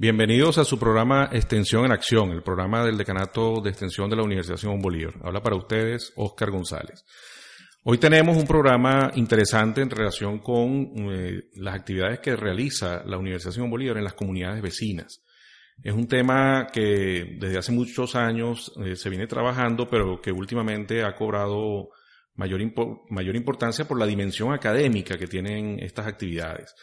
Bienvenidos a su programa Extensión en Acción, el programa del Decanato de Extensión de la Universidad Simón Bolívar. Habla para ustedes Oscar González. Hoy tenemos un programa interesante en relación con eh, las actividades que realiza la Universidad Simón Bolívar en las comunidades vecinas. Es un tema que desde hace muchos años eh, se viene trabajando, pero que últimamente ha cobrado mayor, mayor importancia por la dimensión académica que tienen estas actividades.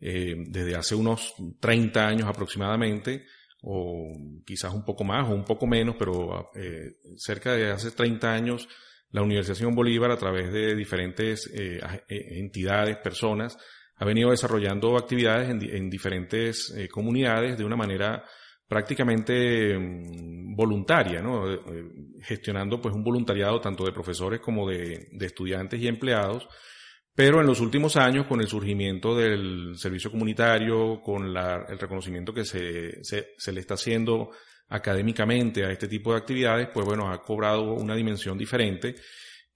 Eh, desde hace unos 30 años aproximadamente, o quizás un poco más o un poco menos, pero eh, cerca de hace 30 años, la Universidad Simón Bolívar, a través de diferentes eh, entidades, personas, ha venido desarrollando actividades en, diferentes comunidades de una manera prácticamente mm, voluntaria, ¿no? gestionando pues un voluntariado tanto de profesores como de estudiantes y empleados pero en los últimos años, con el surgimiento del servicio comunitario, con el reconocimiento que se, se, le está haciendo académicamente a este tipo de actividades, pues bueno, ha cobrado una dimensión diferente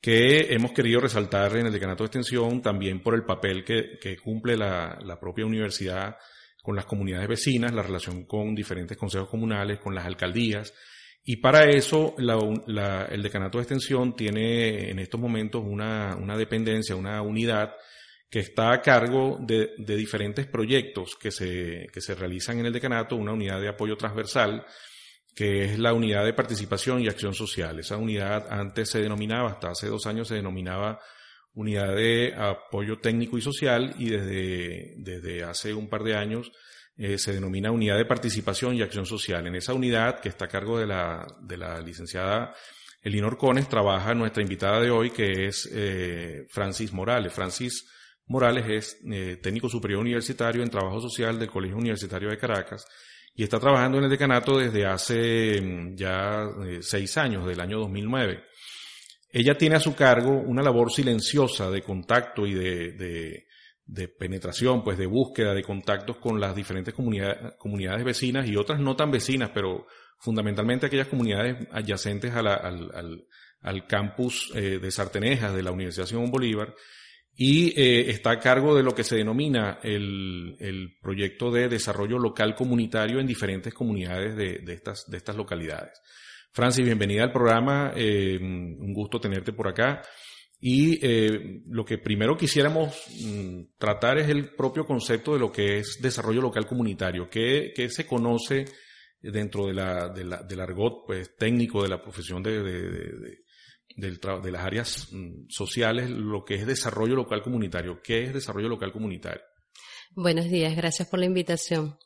que hemos querido resaltar en el decanato de extensión también por el papel que, que cumple la, la propia universidad con las comunidades vecinas, la relación con diferentes consejos comunales, con las alcaldías, y para eso el decanato de extensión tiene en estos momentos una, dependencia, una unidad que está a cargo de, diferentes proyectos que se, que se realizan en el decanato, una unidad de apoyo transversal, que es la unidad de participación y acción social. Esa unidad antes se denominaba, hasta hace dos años se denominaba unidad de apoyo técnico y social y desde, desde hace un par de años eh, se denomina Unidad de Participación y Acción Social. En esa unidad, que está a cargo de la, de la licenciada Elinor Cones, trabaja nuestra invitada de hoy, que es eh, Francis Morales. Francis Morales es eh, técnico superior universitario en trabajo social del Colegio Universitario de Caracas y está trabajando en el decanato desde hace mm, ya seis años, del año 2009. Ella tiene a su cargo una labor silenciosa de contacto y de de penetración, pues de búsqueda de contactos con las diferentes comunidades, vecinas y otras no tan vecinas, pero fundamentalmente aquellas comunidades adyacentes al, al, al, campus eh, de Sartenejas de la Universidad Simón Bolívar y eh, está a cargo de lo que se denomina el, el, proyecto de desarrollo local comunitario en diferentes comunidades de, de, estas, de estas localidades. Francis, bienvenida al programa, eh, un gusto tenerte por acá. Y eh, lo que primero quisiéramos mm, tratar es el propio concepto de lo que es desarrollo local comunitario, que, se conoce dentro de la, de la, del argot pues, técnico de la profesión de, de, de, de las áreas mm, sociales, lo que es desarrollo local comunitario. ¿Qué es desarrollo local comunitario? Buenos días, gracias por la invitación.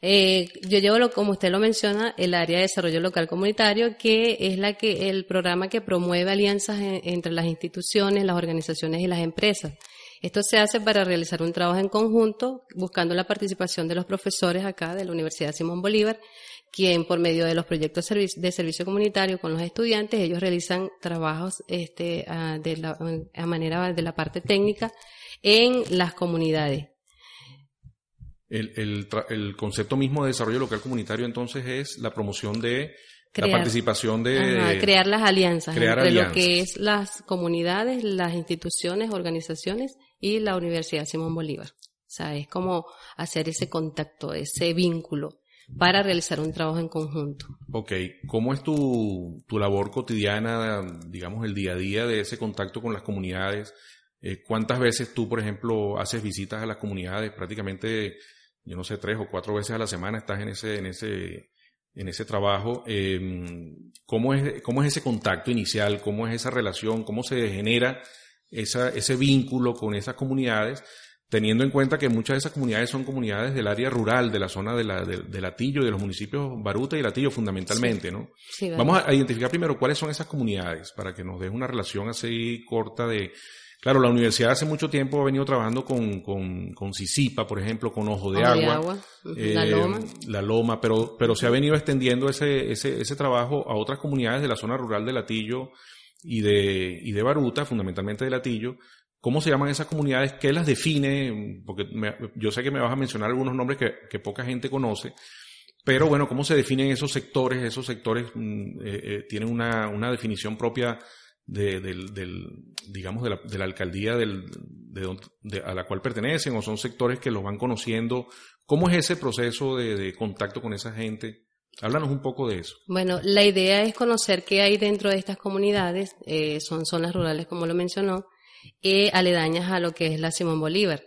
Eh, yo llevo, como usted lo menciona, el área de desarrollo local comunitario, que es la que el programa que promueve alianzas entre las instituciones, las organizaciones y las empresas. Esto se hace para realizar un trabajo en conjunto, buscando la participación de los profesores acá de la Universidad Simón Bolívar, quien por medio de los proyectos de servicio comunitario con los estudiantes, ellos realizan trabajos este, de la, a manera de la parte técnica en las comunidades el, el, concepto mismo de desarrollo local comunitario entonces es la promoción de la participación de... crear las alianzas entre lo que es las comunidades, las instituciones, organizaciones y la Universidad Simón Bolívar. O sea, es como hacer ese contacto, ese vínculo para realizar un trabajo en conjunto. Ok, ¿cómo es tu, tu labor cotidiana, digamos, el día a día de ese contacto con las comunidades? Eh, ¿Cuántas veces tú, por ejemplo, haces visitas a las comunidades? Prácticamente yo no sé, tres o cuatro veces a la semana estás en ese, en ese, en ese trabajo. Em, ¿cómo, es, ¿Cómo es ese contacto inicial? ¿Cómo es esa relación? ¿Cómo se genera esa, ese vínculo con esas comunidades? Teniendo en cuenta que muchas de esas comunidades son comunidades del área rural, de la zona de, la, de, Latillo, de los municipios Baruta y Latillo fundamentalmente, ¿no? Vamos a identificar primero cuáles son esas comunidades para que nos dé una relación así corta de Claro, la universidad hace mucho tiempo ha venido trabajando con, con, con Sisipa, por ejemplo, con Ojo de Agua, eh, la Loma, la Loma pero, pero se ha venido extendiendo ese, ese, ese trabajo a otras comunidades de la zona rural de Latillo y de, y de Baruta, fundamentalmente de Latillo. ¿Cómo se llaman esas comunidades? ¿Qué las define? Porque yo sé que me vas a mencionar algunos nombres que, que poca gente conoce, pero bueno, ¿cómo se definen esos sectores? Esos sectores mm, eh, eh, tienen una, una definición propia del, digamos, de la, de la alcaldía del, de, a la cual pertenecen o son sectores que los van conociendo. ¿Cómo es ese proceso de, contacto con esa gente? Háblanos un poco de eso. Bueno, la idea es conocer qué hay dentro de estas comunidades, eh, son zonas rurales como lo mencionó, eh, aledañas a lo que es la Simón Bolívar.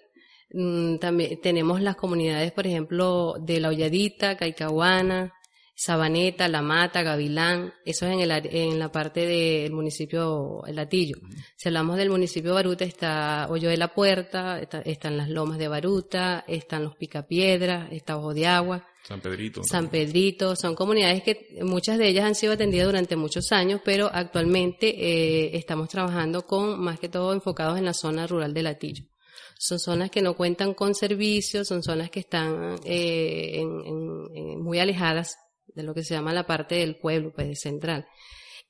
Mm, también tenemos las comunidades, por ejemplo, de La Holladita, Caicahuana, Sabaneta, La Mata, Gavilán, eso es en, el, en la parte del municipio El Latillo. Si hablamos del municipio de Baruta, está Hoyo de la Puerta, están las Lomas de Baruta, están los Picapiedras, está Ojo de Agua. San Pedrito. San Pedrito, son comunidades que muchas de ellas han sido atendidas durante muchos años, pero actualmente eh, estamos trabajando con, más que todo, enfocados en la zona rural de Latillo. Son zonas que no cuentan con servicios, son zonas que están eh, muy alejadas de lo que se llama la parte del pueblo, pues central.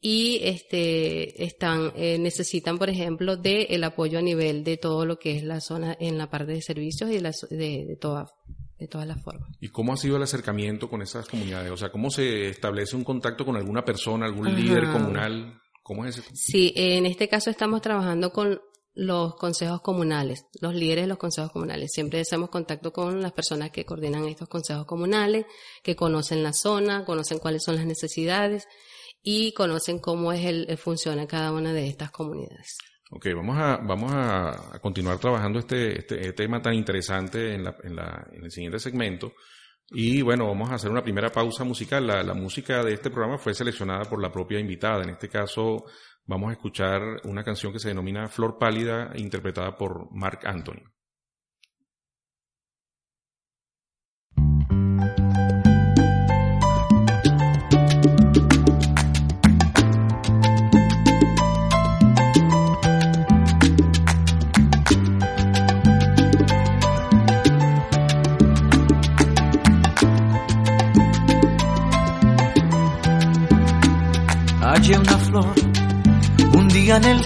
Y este, están, eh, necesitan, por ejemplo, de el apoyo a nivel de todo lo que es la zona en la parte de servicios y de, de, de, toda, de todas las formas. ¿Y cómo ha sido el acercamiento con esas comunidades? O sea, ¿cómo se establece un contacto con alguna persona, algún líder comunal? ¿Cómo es eso? Sí, en este caso estamos trabajando con los consejos comunales, los líderes de los consejos comunales. Siempre hacemos contacto con las personas que coordinan estos consejos comunales, que conocen la zona, conocen cuáles son las necesidades y conocen cómo es el, funciona cada una de estas comunidades. Ok, vamos a, vamos a, continuar trabajando este, este, este, tema tan interesante en, la, en, la, en, el siguiente segmento. Y bueno, vamos a hacer una primera pausa musical. La, la música de este programa fue seleccionada por la propia invitada, en este caso vamos a escuchar una canción que se denomina Flor Pálida, interpretada por Mark Anthony.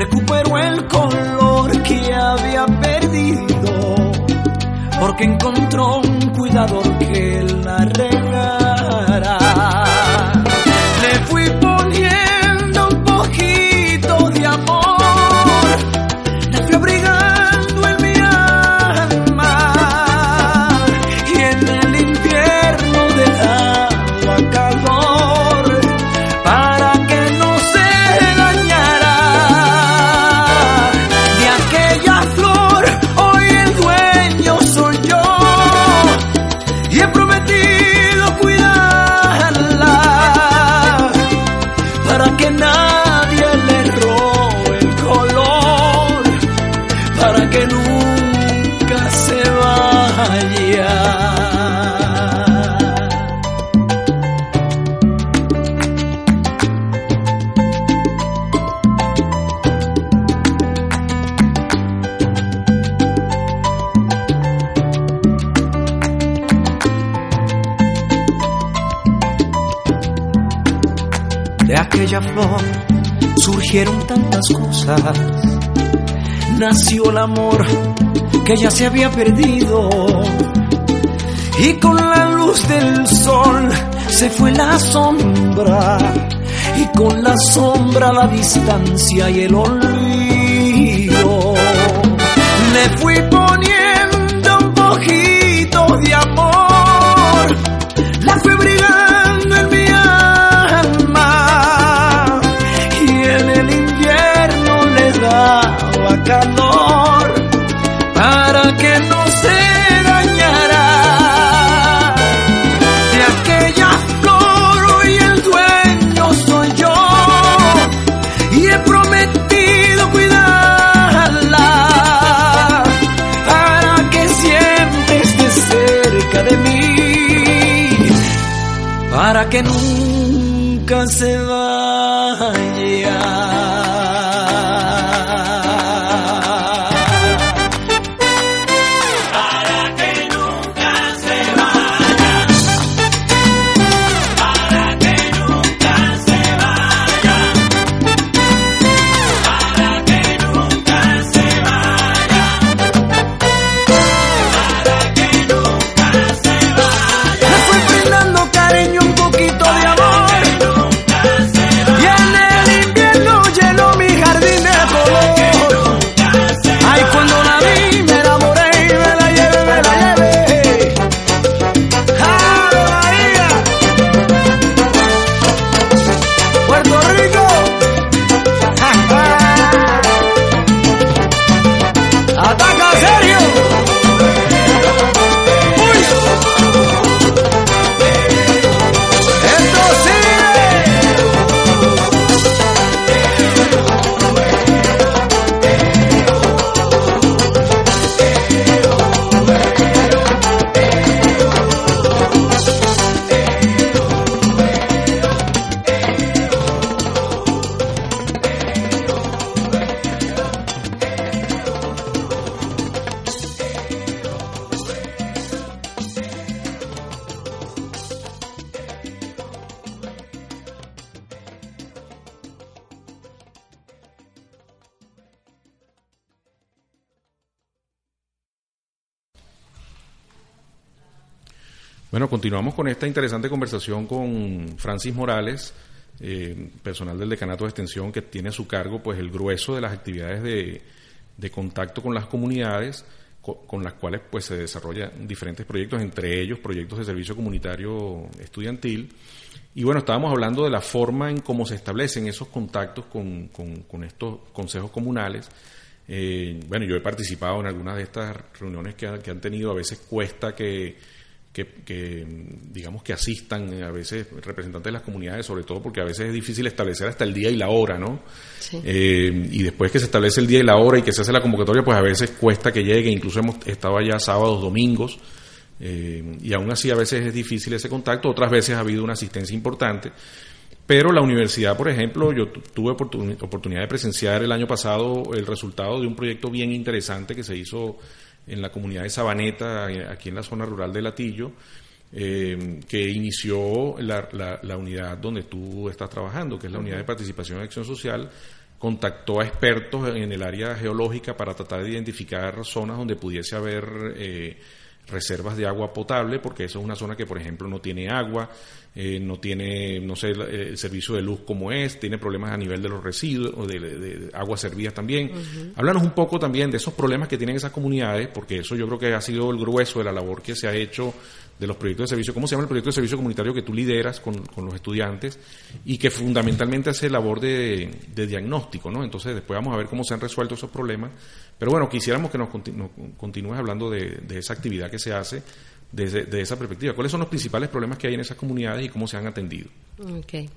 recuperó el color que había perdido, porque encontró un cuidador que la De aquella flor surgieron tantas cosas. Nació el amor que ya se había perdido. Y con la luz del sol se fue la sombra. Y con la sombra la distancia y el olvido. Le fui poniendo para que nunca se vaya. Continuamos con esta interesante conversación con Francis Morales, eh, personal del Decanato de Extensión que tiene a su cargo pues el grueso de las actividades de, contacto con las comunidades con, las cuales pues se desarrollan diferentes proyectos, entre ellos proyectos de servicio comunitario estudiantil. Y bueno, estábamos hablando de la forma en cómo se establecen esos contactos con, estos consejos comunales. Eh, bueno, yo he participado en algunas de estas reuniones que han tenido, a veces cuesta que que, digamos que asistan a veces representantes de las comunidades, sobre todo porque a veces es difícil establecer hasta el día y la hora, ¿no? Eh, y después que se establece el día y la hora y que se hace la convocatoria, pues a veces cuesta que llegue, incluso hemos estado allá sábados, domingos, eh, y aún así a veces es difícil ese contacto, otras veces ha habido una asistencia importante. Pero la universidad, por ejemplo, yo tuve oportunidad de presenciar el año pasado el resultado de un proyecto bien interesante que se hizo en la comunidad de Sabaneta, aquí en la zona rural de Latillo, eh, que inició la, la, unidad donde tú estás trabajando, que es la unidad de participación y acción social, contactó a expertos en el área geológica para tratar de identificar zonas donde pudiese haber eh, reservas de agua potable, porque eso es una zona que, por ejemplo, no tiene agua, eh, no tiene, no sé, el, servicio de luz como es, tiene problemas a nivel de los residuos, o de, aguas servidas también. Háblanos un poco también de esos problemas que tienen esas comunidades, porque eso yo creo que ha sido el grueso de la labor que se ha hecho de los proyectos de servicio, ¿cómo se llama el proyecto de servicio comunitario que tú lideras con, los estudiantes y que fundamentalmente hace labor de, diagnóstico, ¿no? Entonces después vamos a ver cómo se han resuelto esos problemas. Pero bueno, quisiéramos que nos, continúes hablando de, esa actividad que se hace desde, esa perspectiva. ¿Cuáles son los principales problemas que hay en esas comunidades y cómo se han atendido? Okay.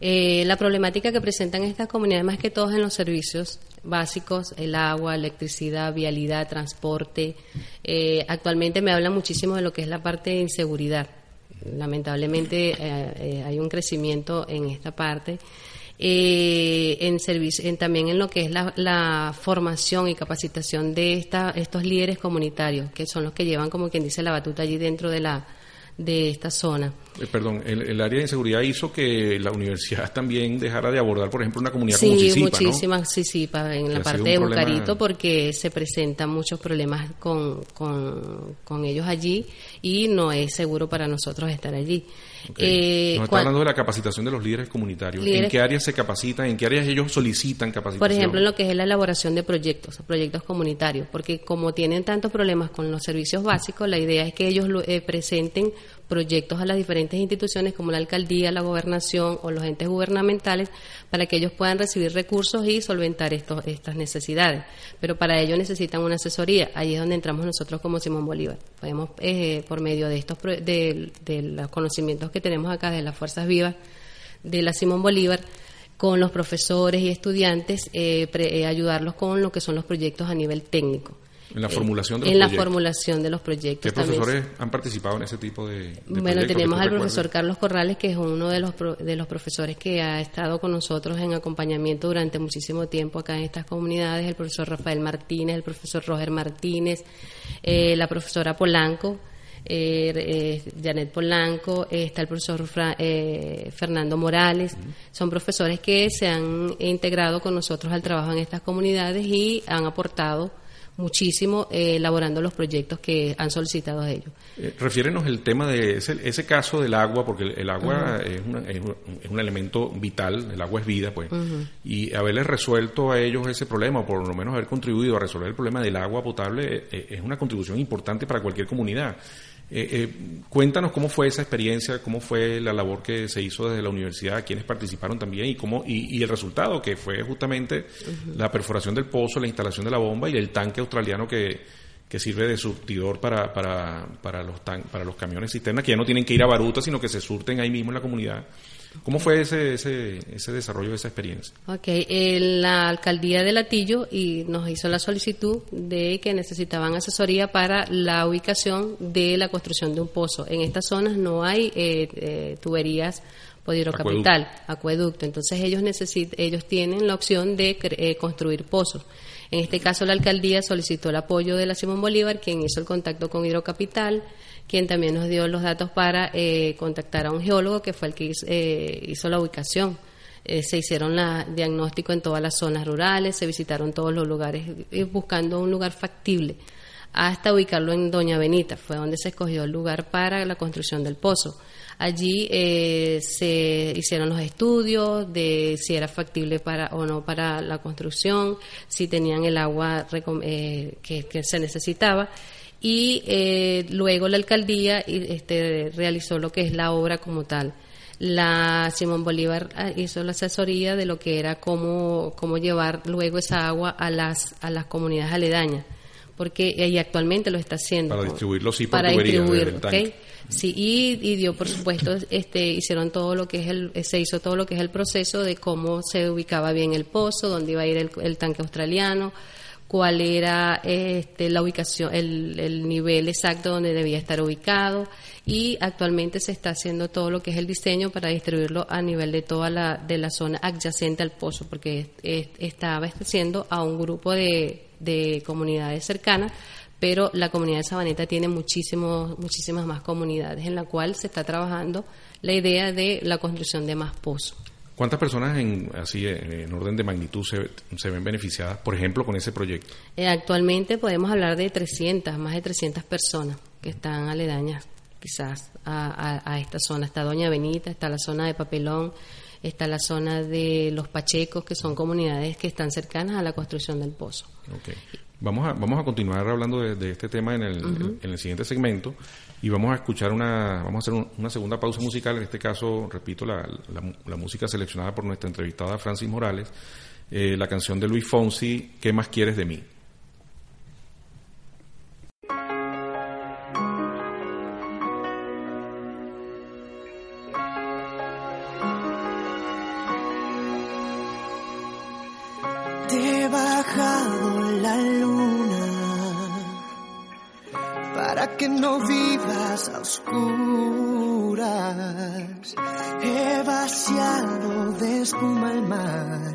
Eh, la problemática que presentan estas comunidades, más que todos en los servicios básicos, el agua, electricidad, vialidad, transporte. Eh, actualmente me habla muchísimo de lo que es la parte de inseguridad. Lamentablemente eh, hay un crecimiento en esta parte. En, servicio, en también en lo que es la, formación y capacitación de esta, estos líderes comunitarios, que son los que llevan, como quien dice, la batuta allí dentro de la, de esta zona. Eh, perdón, el, área de inseguridad hizo que la universidad también dejara de abordar, por ejemplo, una comunidad como Cisipa, muchísimas Cisipa en la parte de Bucarito porque se presentan muchos problemas con, con, ellos allí y no es seguro para nosotros estar allí. Eh, Nos está hablando de la capacitación de los líderes comunitarios. ¿En qué áreas se capacitan? ¿En qué áreas ellos solicitan capacitación? Por ejemplo, en lo que es la elaboración de proyectos, proyectos comunitarios, porque como tienen tantos problemas con los servicios básicos, la idea es que ellos eh, presenten proyectos a las diferentes instituciones como la alcaldía, la gobernación o los entes gubernamentales para que ellos puedan recibir recursos y solventar estos, estas necesidades. Pero para ello necesitan una asesoría. Ahí es donde entramos nosotros como Simón Bolívar. Podemos, eh, por medio de, estos, de, los conocimientos que tenemos acá de las fuerzas vivas de la Simón Bolívar, con los profesores y estudiantes, eh, eh, ayudarlos con lo que son los proyectos a nivel técnico. En la formulación de los en la formulación de los proyectos. ¿Qué profesores han participado en ese tipo de, de bueno, tenemos al profesor Carlos Corrales, que es uno de los, de los profesores que ha estado con nosotros en acompañamiento durante muchísimo tiempo acá en estas comunidades, el profesor Rafael Martínez, el profesor Roger Martínez, eh, la profesora Polanco, eh, eh, Janet Polanco, está el profesor Fernando Morales. Son profesores que se han integrado con nosotros al trabajo en estas comunidades y han aportado muchísimo eh, elaborando los proyectos que han solicitado a ellos. Eh, refiérenos el tema de ese, caso del agua, porque el, agua es, es, un elemento vital, el agua es vida, pues, y haberles resuelto a ellos ese problema, o por lo menos haber contribuido a resolver el problema del agua potable, eh, es una contribución importante para cualquier comunidad. Eh, eh, cuéntanos cómo fue esa experiencia, cómo fue la labor que se hizo desde la universidad, quiénes participaron también y cómo y, el resultado que fue justamente la perforación del pozo, la instalación de la bomba y el tanque australiano que, que sirve de surtidor para, para, para, los para los camiones cisterna que ya no tienen que ir a Baruta, sino que se surten ahí mismo en la comunidad. ¿Cómo fue ese, ese, ese desarrollo de esa experiencia? Ok, la alcaldía de Latillo y nos hizo la solicitud de que necesitaban asesoría para la ubicación de la construcción de un pozo. En estas zonas no hay eh, eh, tuberías por hidrocapital, acueducto. Entonces ellos necesitan, ellos tienen la opción de eh, construir pozos. En este caso la alcaldía solicitó el apoyo de la Simón Bolívar, quien hizo el contacto con Hidrocapital quien también nos dio los datos para eh, contactar a un geólogo que fue el que hizo, eh, la ubicación. Eh, se hicieron la diagnóstico en todas las zonas rurales, se visitaron todos los lugares buscando un lugar factible hasta ubicarlo en Doña Benita, fue donde se escogió el lugar para la construcción del pozo. Allí eh, se hicieron los estudios de si era factible para o no para la construcción, si tenían el agua eh, que, se necesitaba y eh, luego la alcaldía este, realizó lo que es la obra como tal. La Simón Bolívar ah, hizo la asesoría de lo que era cómo, cómo llevar luego esa agua a las, a las comunidades aledañas porque y actualmente lo está haciendo. Para distribuirlo sí para distribuir sí y, dio por supuesto este hicieron todo lo que es el se hizo todo lo que es el proceso de cómo se ubicaba bien el pozo dónde iba a ir el, tanque australiano cuál era este, la ubicación el, el nivel exacto donde debía estar ubicado y actualmente se está haciendo todo lo que es el diseño para distribuirlo a nivel de toda la de la zona adyacente al pozo porque está abasteciendo a un grupo de de comunidades cercanas, pero la comunidad de Sabaneta tiene muchísimos, muchísimas más comunidades en la cual se está trabajando la idea de la construcción de más pozos. ¿Cuántas personas en, así en orden de magnitud se, se ven beneficiadas, por ejemplo, con ese proyecto? Eh, actualmente podemos hablar de 300, más de 300 personas que están aledañas quizás a, a, a, esta zona. Está Doña Benita, está la zona de Papelón, está la zona de los Pachecos, que son comunidades que están cercanas a la construcción del pozo. Vamos a, vamos a continuar hablando de, este tema en el, en el, siguiente segmento y vamos a escuchar una, vamos a hacer una segunda pausa musical, en este caso, repito, la, la, música seleccionada por nuestra entrevistada Francis Morales, eh, la canción de Luis Fonsi, ¿Qué más quieres de mí? Que no vivas a oscuras. He vaciado de espuma el mar,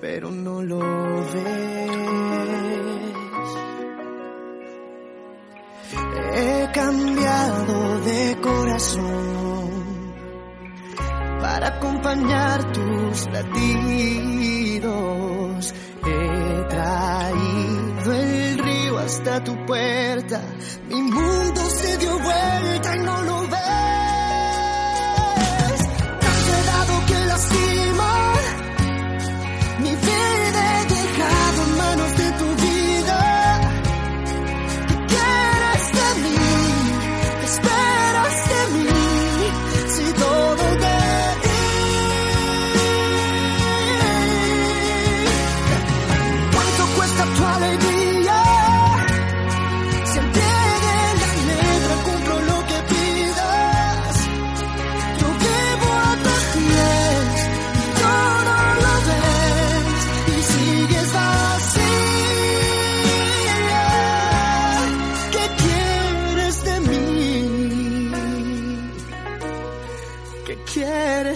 pero no lo ves. He cambiado de corazón para acompañar tus latidos. Hasta tu puerta. Mi mundo se dio vuelta y no lo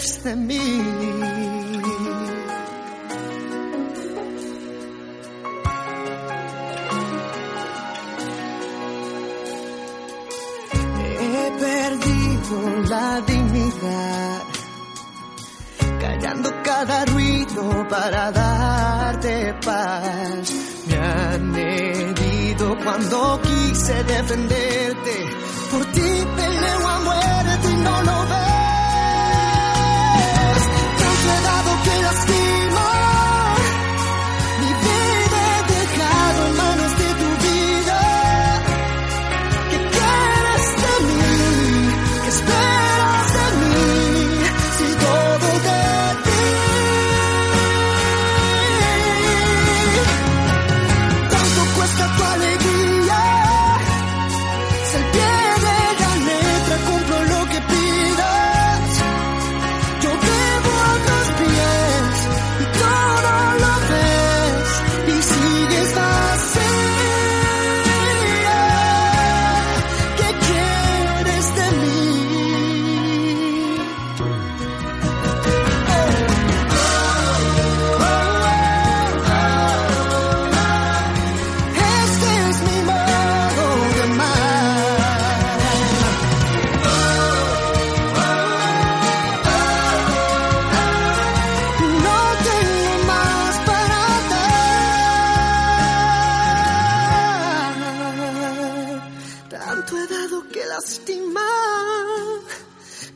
de mí. He perdido la dignidad, callando cada ruido para darte paz. Me han herido cuando quise defenderte, por ti peleo a muerte y no lo veo.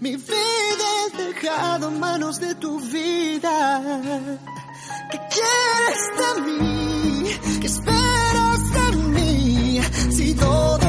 Mi vida he dejado en manos de tu vida. ¿Qué quieres de mí? ¿Qué esperas de mí? Si todo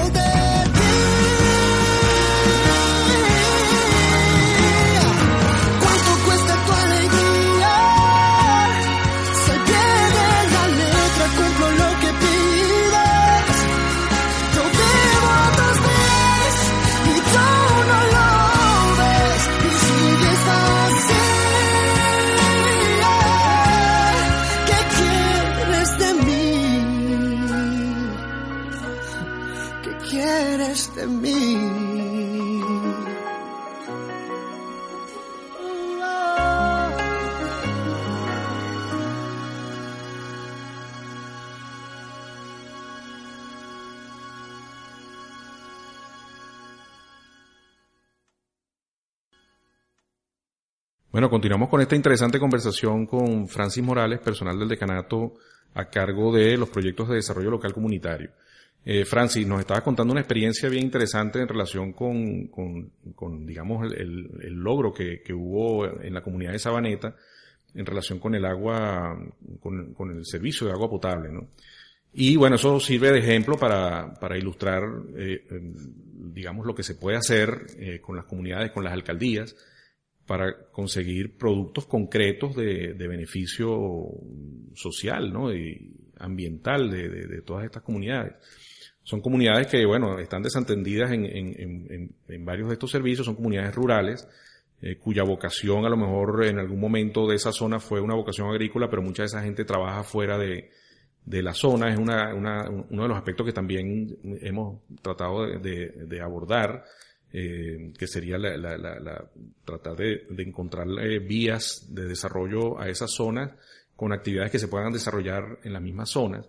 Bueno, continuamos con esta interesante conversación con Francis Morales, personal del decanato a cargo de los proyectos de desarrollo local comunitario. Eh, Francis, nos estabas contando una experiencia bien interesante en relación con, con, digamos, el, logro que, hubo en la comunidad de Sabaneta en relación con el agua, con, el servicio de agua potable, ¿no? Y bueno, eso sirve de ejemplo para, para ilustrar, eh, digamos, lo que se puede hacer eh, con las comunidades, con las alcaldías, para conseguir productos concretos de, beneficio social ¿no? y ambiental de, todas estas comunidades. Son comunidades que, bueno, están desatendidas en, varios de estos servicios, son comunidades rurales, eh, cuya vocación a lo mejor en algún momento de esa zona fue una vocación agrícola, pero mucha de esa gente trabaja fuera de, la zona. Es una, uno de los aspectos que también hemos tratado de abordar eh, que sería la, la, la, tratar de, de encontrar vías de desarrollo a esas zonas con actividades que se puedan desarrollar en las mismas zonas.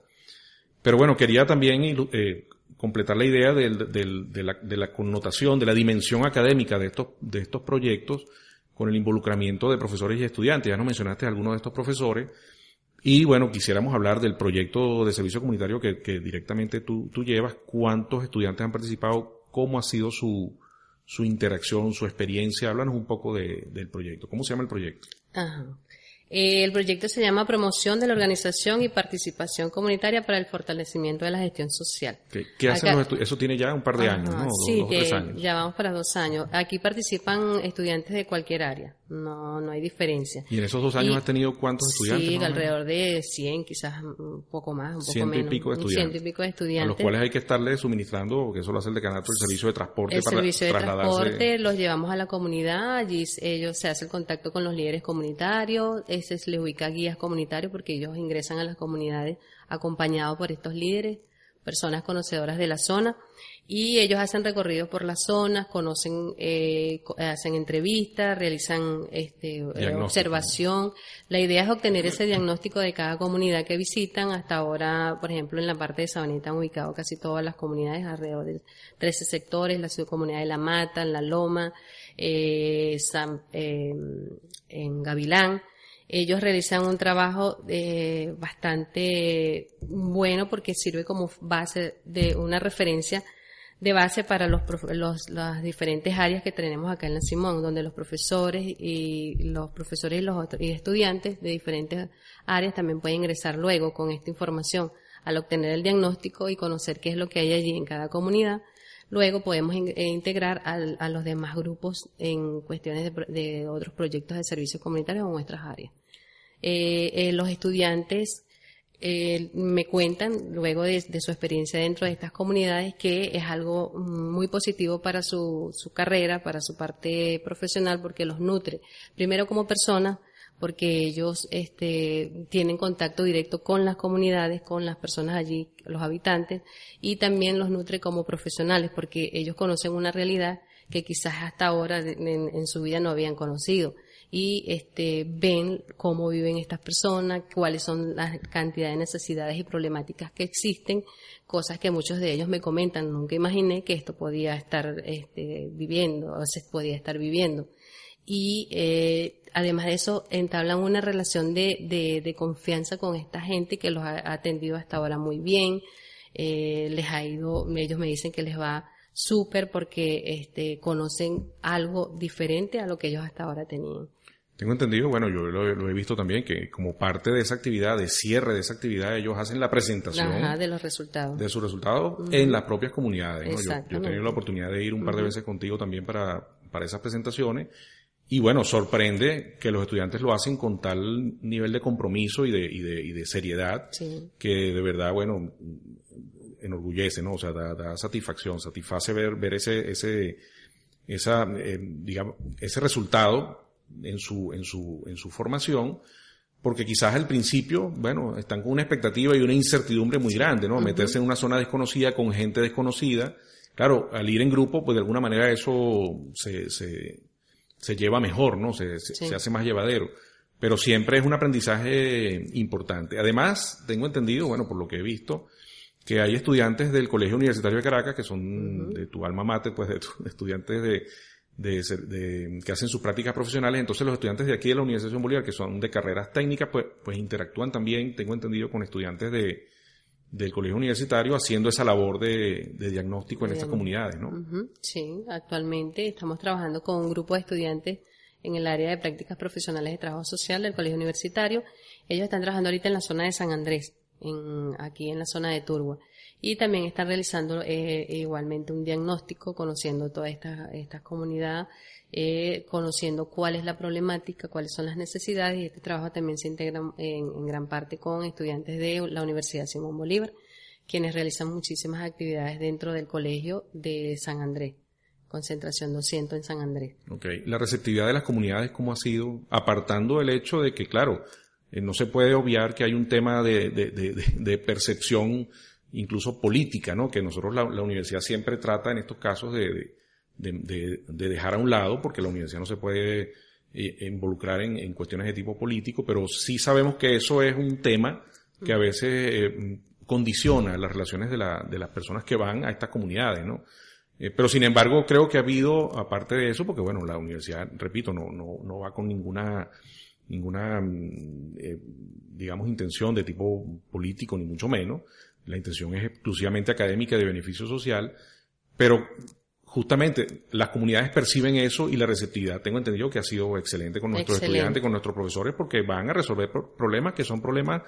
Pero bueno, quería también eh, completar la idea del, del, de, la, de la connotación, de la dimensión académica de estos, de estos proyectos con el involucramiento de profesores y estudiantes. Ya nos mencionaste algunos de estos profesores. Y bueno, quisiéramos hablar del proyecto de servicio comunitario que, que directamente tú, tú llevas. ¿Cuántos estudiantes han participado? ¿Cómo ha sido su, su interacción, su experiencia. Háblanos un poco de, del proyecto. ¿Cómo se llama el proyecto? Ajá. Eh, el proyecto se llama Promoción de la Organización y Participación Comunitaria para el Fortalecimiento de la Gestión Social. ¿Qué, hacen los Eso tiene ya un par de años, ¿no? sí, ya vamos para dos años. Aquí participan estudiantes de cualquier área, no, no hay diferencia. ¿Y en esos dos años has tenido cuántos estudiantes? Sí, alrededor de 100, quizás un poco más, un poco menos. Y pico de estudiantes. Ciento y pico de estudiantes. A los cuales hay que estarles suministrando, porque eso lo hace el decanato, el servicio de transporte el servicio de transporte los llevamos a la comunidad, allí ellos se hace el contacto con los líderes comunitarios, ese se les ubica guías comunitarios porque ellos ingresan a las comunidades acompañados por estos líderes, personas conocedoras de la zona, y ellos hacen recorridos por las zonas, conocen, eh, hacen entrevistas, realizan este, eh, observación. La idea es obtener ese diagnóstico de cada comunidad que visitan. Hasta ahora, por ejemplo, en la parte de Sabaneta han ubicado casi todas las comunidades, alrededor de 13 sectores, la ciudad comunidad de La Mata, La Loma, eh, eh, en Gavilán ellos realizan un trabajo eh, bastante bueno porque sirve como base de una referencia de base para los, los, las diferentes áreas que tenemos acá en la Simón, donde los profesores y los profesores y los y estudiantes de diferentes áreas también pueden ingresar luego con esta información al obtener el diagnóstico y conocer qué es lo que hay allí en cada comunidad. Luego podemos eh, integrar a los demás grupos en cuestiones de, de otros proyectos de servicios comunitarios o nuestras áreas. Eh, eh, los estudiantes eh, me cuentan luego de, su experiencia dentro de estas comunidades que es algo muy positivo para su, su carrera, para su parte profesional, porque los nutre. Primero como personas, porque ellos este, tienen contacto directo con las comunidades, con las personas allí, los habitantes, y también los nutre como profesionales, porque ellos conocen una realidad que quizás hasta ahora en su vida no habían conocido y este, ven cómo viven estas personas, cuáles son las cantidades de necesidades y problemáticas que existen, cosas que muchos de ellos me comentan, nunca imaginé que esto podía estar este, viviendo, o se podía estar viviendo. Y eh, además de eso, entablan una relación de, de, de, confianza con esta gente que los ha atendido hasta ahora muy bien, eh, les ha ido, ellos me dicen que les va súper porque este, conocen algo diferente a lo que ellos hasta ahora tenían. Tengo entendido, bueno, yo lo, he visto también, que como parte de esa actividad, de cierre de esa actividad, ellos hacen la presentación de los resultados. De sus resultados en las propias comunidades. Yo, he tenido la oportunidad de ir un par de veces contigo también para, para esas presentaciones. Y bueno, sorprende que los estudiantes lo hacen con tal nivel de compromiso y de, y de, y de seriedad que de verdad, bueno, enorgullece, ¿no? O sea, da, satisfacción, satisface ver, ver ese, ese, esa, eh, digamos, ese resultado en su, en su, en su formación, porque quizás al principio, bueno, están con una expectativa y una incertidumbre muy grande, ¿no? Meterse en una zona desconocida con gente desconocida. Claro, al ir en grupo, pues de alguna manera eso se, se, se lleva mejor, ¿no? Se, se, hace más llevadero. Pero siempre es un aprendizaje importante. Además, tengo entendido, bueno, por lo que he visto, que hay estudiantes del Colegio Universitario de Caracas que son de tu alma mater, pues de estudiantes de, de, que hacen sus prácticas profesionales. Entonces los estudiantes de aquí de la Universidad Bolívar, que son de carreras técnicas, pues, pues interactúan también, tengo entendido, con estudiantes de, del colegio universitario haciendo esa labor de, diagnóstico en estas comunidades, ¿no? Sí, actualmente estamos trabajando con un grupo de estudiantes en el área de prácticas profesionales de trabajo social del colegio universitario. Ellos están trabajando ahorita en la zona de San Andrés, en, aquí en la zona de Turba y también están realizando eh, igualmente un diagnóstico, conociendo toda esta, esta comunidad, eh, conociendo cuál es la problemática, cuáles son las necesidades y este trabajo también se integra en, gran parte con estudiantes de la Universidad Simón Bolívar, quienes realizan muchísimas actividades dentro del colegio de San Andrés. Concentración 200 en San Andrés. Ok. La receptividad de las comunidades, ¿cómo ha sido? Apartando el hecho de que, claro, eh, no se puede obviar que hay un tema de, de, de, de percepción incluso política, ¿no? Que nosotros la, universidad siempre trata en estos casos de, de, dejar a un lado, porque la universidad no se puede eh, involucrar en, cuestiones de tipo político, pero sí sabemos que eso es un tema que a veces eh, condiciona las relaciones de, la, de las personas que van a estas comunidades, ¿no? Eh, pero sin embargo, creo que ha habido, aparte de eso, porque bueno, la universidad, repito, no, no, no va con ninguna, ninguna, mm, digamos, intención de tipo político, ni mucho menos, la intención es exclusivamente académica de beneficio social, pero justamente las comunidades perciben eso y la receptividad, tengo entendido que ha sido excelente con nuestros estudiantes, con nuestros profesores, porque van a resolver problemas que son problemas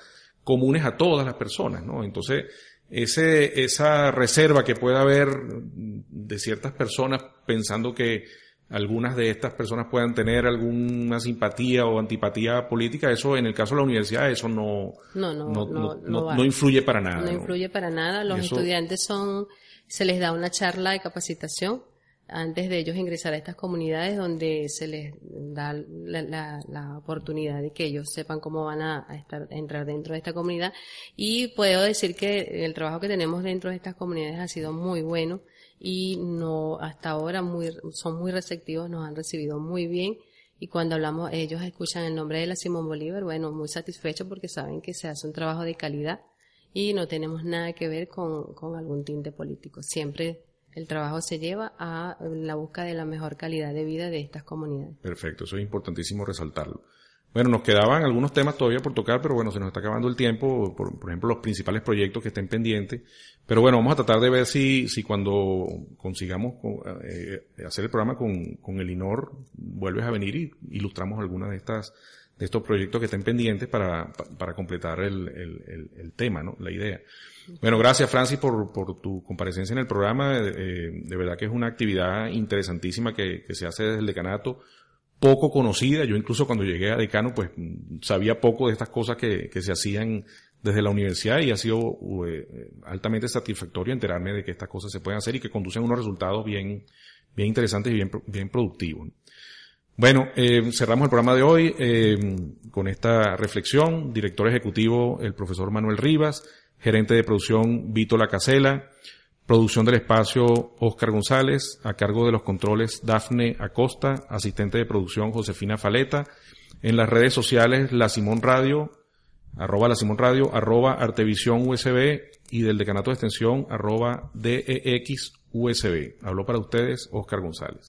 comunes a todas las personas, ¿no? Entonces, ese, esa reserva que pueda haber de ciertas personas pensando que algunas de estas personas puedan tener alguna simpatía o antipatía política, eso en el caso de la universidad, eso no, no, no, no, influye para nada. No, influye para nada. Los estudiantes son, se les da una charla de capacitación antes de ellos ingresar a estas comunidades donde se les da la, oportunidad de que ellos sepan cómo van a, estar, a entrar dentro de esta comunidad. Y puedo decir que el trabajo que tenemos dentro de estas comunidades ha sido muy bueno y no hasta ahora muy, son muy receptivos, nos han recibido muy bien y cuando hablamos, ellos escuchan el nombre de la Simón Bolívar, bueno, muy satisfechos porque saben que se hace un trabajo de calidad y no tenemos nada que ver con, con algún tinte político. Siempre el trabajo se lleva a la búsqueda de la mejor calidad de vida de estas comunidades. Perfecto, eso es importantísimo resaltarlo. Bueno, nos quedaban algunos temas todavía por tocar, pero bueno, se nos está acabando el tiempo, por, por, ejemplo, los principales proyectos que estén pendientes. Pero bueno, vamos a tratar de ver si, si cuando consigamos eh, hacer el programa con, con el INOR, vuelves a venir y ilustramos algunas de estas, de estos proyectos que estén pendientes para, para completar el, el, tema, ¿no? La idea. Bueno, gracias Francis por, por tu comparecencia en el programa. Eh, de verdad que es una actividad interesantísima que, que se hace desde el decanato poco conocida. Yo incluso cuando llegué a decano, pues sabía poco de estas cosas que, que se hacían desde la universidad y ha sido eh, altamente satisfactorio enterarme de que estas cosas se pueden hacer y que conducen unos resultados bien, bien interesantes y bien, bien productivos. Bueno, eh, cerramos el programa de hoy eh, con esta reflexión. Director ejecutivo, el profesor Manuel Rivas, gerente de producción, Vito Lacasela, Producción del espacio Oscar González, a cargo de los controles Dafne Acosta, asistente de producción Josefina Faleta, en las redes sociales La Simón Radio, arroba La Simón Radio, arroba Artevisión USB y del decanato de extensión arroba DEX USB. Habló para ustedes Oscar González.